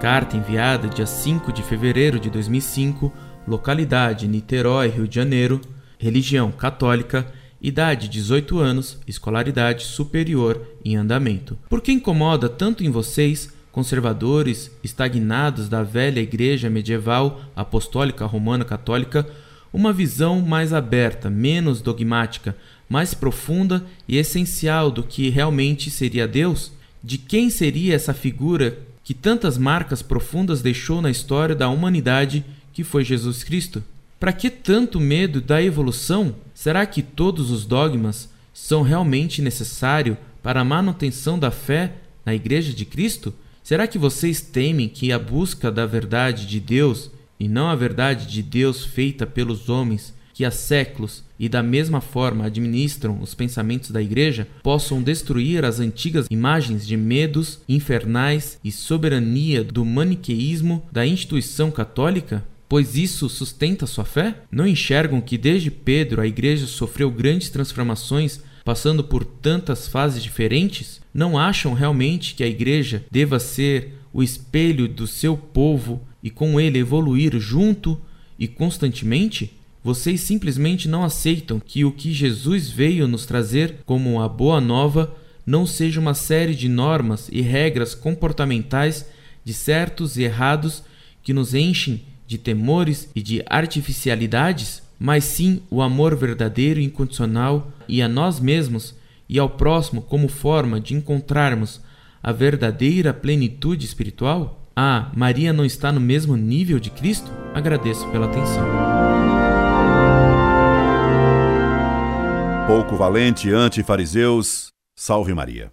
Carta enviada dia 5 de fevereiro de 2005, localidade Niterói, Rio de Janeiro, religião católica, idade 18 anos, escolaridade superior em andamento. Por que incomoda tanto em vocês, conservadores, estagnados da velha igreja medieval apostólica romana católica, uma visão mais aberta, menos dogmática, mais profunda e essencial do que realmente seria Deus? De quem seria essa figura que tantas marcas profundas deixou na história da humanidade, que foi Jesus Cristo? Para que tanto medo da evolução? Será que todos os dogmas são realmente necessários para a manutenção da fé na Igreja de Cristo? Será que vocês temem que a busca da verdade de Deus e não a verdade de Deus feita pelos homens que há séculos e da mesma forma administram os pensamentos da Igreja possam destruir as antigas imagens de medos infernais e soberania do maniqueísmo da instituição católica? Pois isso sustenta sua fé? Não enxergam que desde Pedro a Igreja sofreu grandes transformações passando por tantas fases diferentes? Não acham realmente que a Igreja deva ser o espelho do seu povo e com ele evoluir junto e constantemente? Vocês simplesmente não aceitam que o que Jesus veio nos trazer como a boa nova não seja uma série de normas e regras comportamentais de certos e errados que nos enchem de temores e de artificialidades, mas sim o amor verdadeiro e incondicional e a nós mesmos e ao próximo como forma de encontrarmos a verdadeira plenitude espiritual? Ah, Maria não está no mesmo nível de Cristo? Agradeço pela atenção. Pouco valente ante fariseus, salve Maria.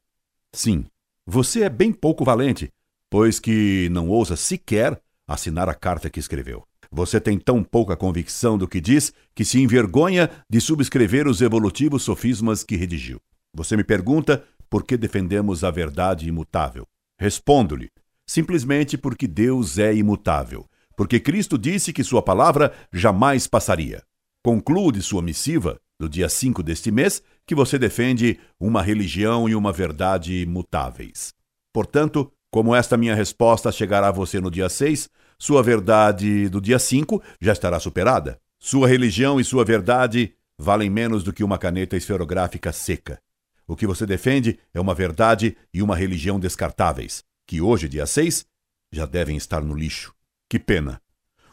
Sim, você é bem pouco valente, pois que não ousa sequer assinar a carta que escreveu. Você tem tão pouca convicção do que diz que se envergonha de subscrever os evolutivos sofismas que redigiu. Você me pergunta por que defendemos a verdade imutável. Respondo-lhe: simplesmente porque Deus é imutável, porque Cristo disse que sua palavra jamais passaria. Concluo de sua missiva, do dia 5 deste mês, que você defende uma religião e uma verdade imutáveis. Portanto, como esta minha resposta chegará a você no dia 6, sua verdade do dia 5 já estará superada. Sua religião e sua verdade valem menos do que uma caneta esferográfica seca. O que você defende é uma verdade e uma religião descartáveis, que hoje, dia 6, já devem estar no lixo. Que pena.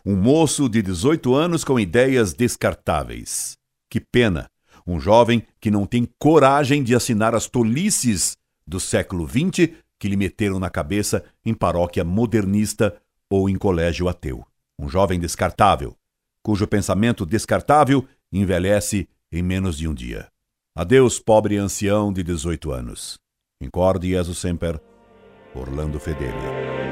Um moço de 18 anos com ideias descartáveis. Que pena. Um jovem que não tem coragem de assinar as tolices do século XX que lhe meteram na cabeça em paróquia modernista ou em colégio ateu. Um jovem descartável, cujo pensamento descartável envelhece em menos de um dia. Adeus, pobre ancião de 18 anos. Incorde Jesus Semper, Orlando Fedeli.